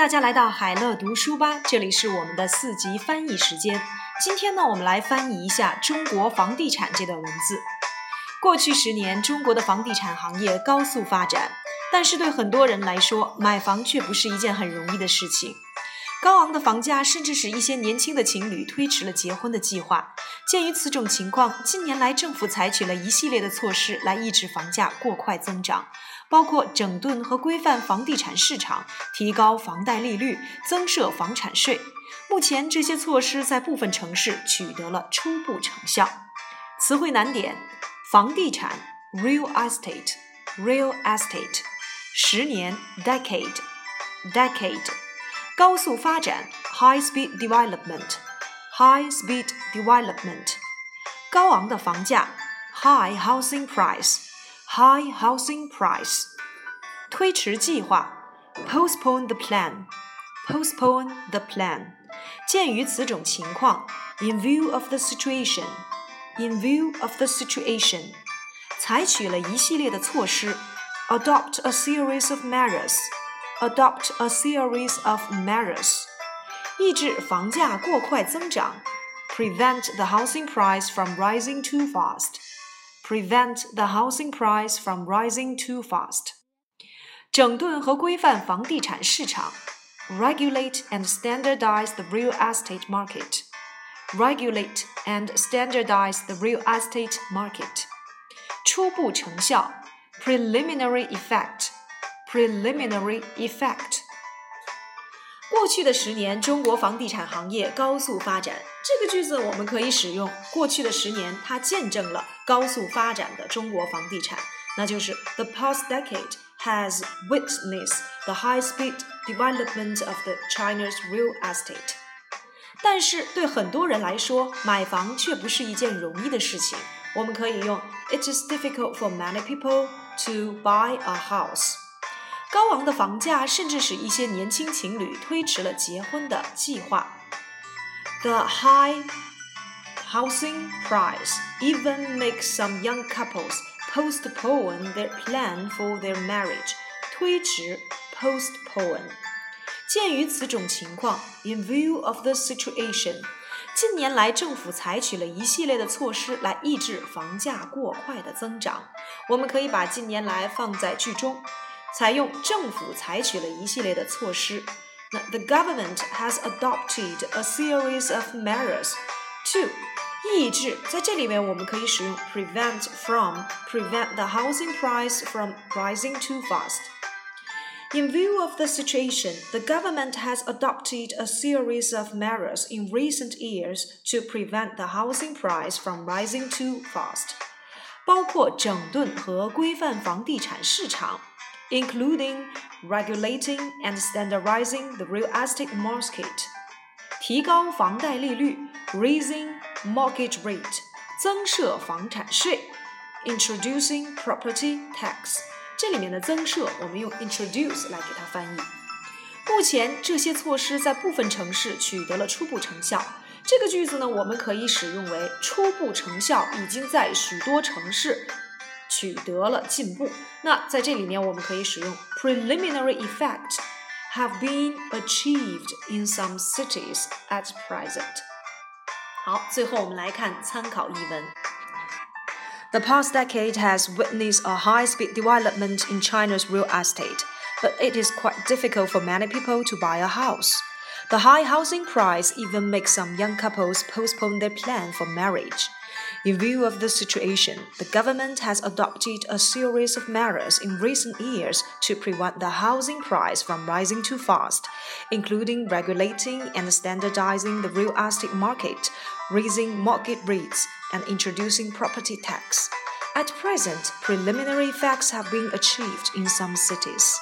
大家来到海乐读书吧，这里是我们的四级翻译时间。今天呢，我们来翻译一下中国房地产这段文字。过去十年，中国的房地产行业高速发展，但是对很多人来说，买房却不是一件很容易的事情。高昂的房价甚至使一些年轻的情侣推迟了结婚的计划。鉴于此种情况，近年来政府采取了一系列的措施来抑制房价过快增长，包括整顿和规范房地产市场、提高房贷利率、增设房产税。目前，这些措施在部分城市取得了初步成效。词汇难点：房地产 （real estate），real estate；十年 （decade），decade。高速发展 （high speed development），high speed development；高昂的房价 （high housing price） high housing price. 推迟计划，postpone the plan. Postpone the plan. 鉴于此种情况. In view of the situation. In view of the situation. 采取了一系列的措施. Adopt a series of measures. Adopt a series of measures. 遏制房价过快增长. Prevent the housing price from rising too fast。prevent the housing price from rising too fast。整顿和规范房地产市场，regulate and standardize the real estate market。regulate and standardize the real estate market。初步成效，preliminary effect。preliminary effect。 过去的十年，中国房地产行业高速发展。这个句子我们可以使用过去的十年，它见证了高速发展的中国房地产，那就是 The past decade has witnessed the high-speed development of the China's real estate。但是对很多人来说，买房却不是一件容易的事情。我们可以用 It is difficult for many people to buy a house。 高昂的房价甚至使一些年轻情侣推迟了结婚的计划。The high housing price even makes some young couples postpone their plan for their marriage. 推迟 postpone。鉴于此种情况，in view of the situation，近年来政府采取了一系列的措施来抑制房价过快的增长。我们可以把近年来放在句中。采用政府采取了一系列的措施。那 the government has adopted a series of measures to 抑制，在这里面我们可以使用 prevent from prevent the housing price from rising too fast. In view of the situation, the government has adopted a series of measures in recent years to prevent the housing price from rising too fast. 包括整顿和规范房地产市场。 including regulating and standardizing the real estate market，提高房贷利率 （raising mortgage rate），增设房产税 （introducing property tax）。这里面的增设，我们用 introduce 来给它翻译。目前这些措施在部分城市取得了初步成效。这个句子呢，我们可以使用为初步成效已经在许多城市 取得了进步。那在这里面，我们可以使用 preliminary effect have been achieved in some cities at present。好，最后我们来看参考译文。The past decade has witnessed a high-speed development in China's real estate, but it is quite difficult for many people to buy a house. The high housing price even makes some young couples postpone their plan for marriage. In view of the situation, the government has adopted a series of measures in recent years to prevent the housing price from rising too fast, including regulating and standardizing the real estate market, raising mortgage rates, and introducing property tax. At present, preliminary effects have been achieved in some cities.